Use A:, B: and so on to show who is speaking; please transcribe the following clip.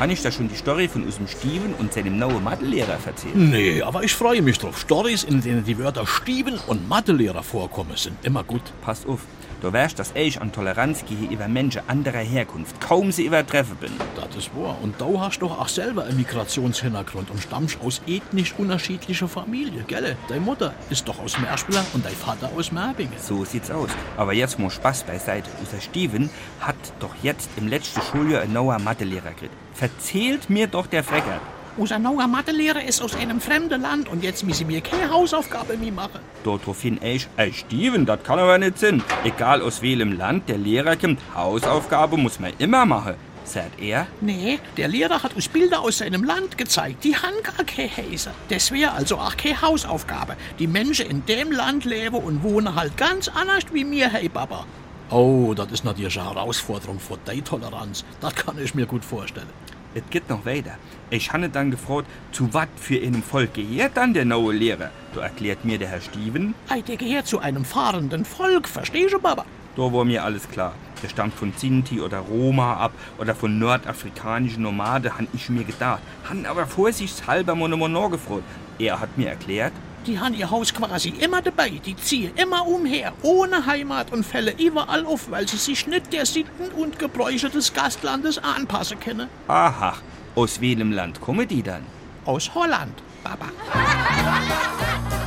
A: Habe ich da schon die Story von unserem Steven und seinem neuen Mathelehrer erzählt?
B: Nee, aber ich freue mich drauf. Stories, in denen die Wörter Steven und Mathelehrer vorkommen, sind immer gut.
A: Pass auf, du weißt, dass ich an Toleranz gegenüber Menschen anderer Herkunft kaum sie übertreffen bin.
B: Das ist wahr. Und du hast doch auch selber einen Migrationshintergrund und stammst aus ethnisch unterschiedlicher Familie, gell? Deine Mutter ist doch aus Merspiller und dein Vater aus Merbingen.
A: So sieht's aus. Aber jetzt mal Spaß beiseite. Unser Steven hat doch jetzt im letzten Schuljahr einen neuen Mathelehrer gekriegt. Verzählt mir doch der Frecker.
B: Unser neuer Mathelehrer ist aus einem fremden Land und jetzt müssen wir keine Hausaufgabe mehr machen.
A: Daraufhin ich, ey Steven, das kann aber nicht sein. Egal aus welchem Land der Lehrer kommt, Hausaufgabe muss man immer machen. Sagt er,
B: Nee, der Lehrer hat uns Bilder aus seinem Land gezeigt. Die haben gar keine Häuser. Das wäre also auch keine Hausaufgabe. Die Menschen in dem Land leben und wohnen halt ganz anders wie mir, hey Papa. Oh, das ist natürlich eine Herausforderung für die Toleranz. Das kann ich mir gut vorstellen.
A: es geht noch weiter. Ich habe dann gefragt, zu was für einem Volk gehört dann der neue Lehrer? Da erklärt mir der Herr Steven,
B: Hey, der gehört zu einem fahrenden Volk, verstehst du, Papa?
A: da war mir alles klar. Der stammt von Sinti oder Roma ab oder von nordafrikanischen Nomaden, han ich mir gedacht. Han aber vorsichtshalber nochmal nachgefragt. Er hat mir erklärt,
B: Die haben ihr Haus quasi immer dabei. Die ziehen immer umher, ohne Heimat und fällen überall auf, weil sie sich nicht der Sitten und Gebräuche des Gastlandes anpassen können.
A: aha, aus welchem Land kommen die dann?
B: Aus Holland, Papa.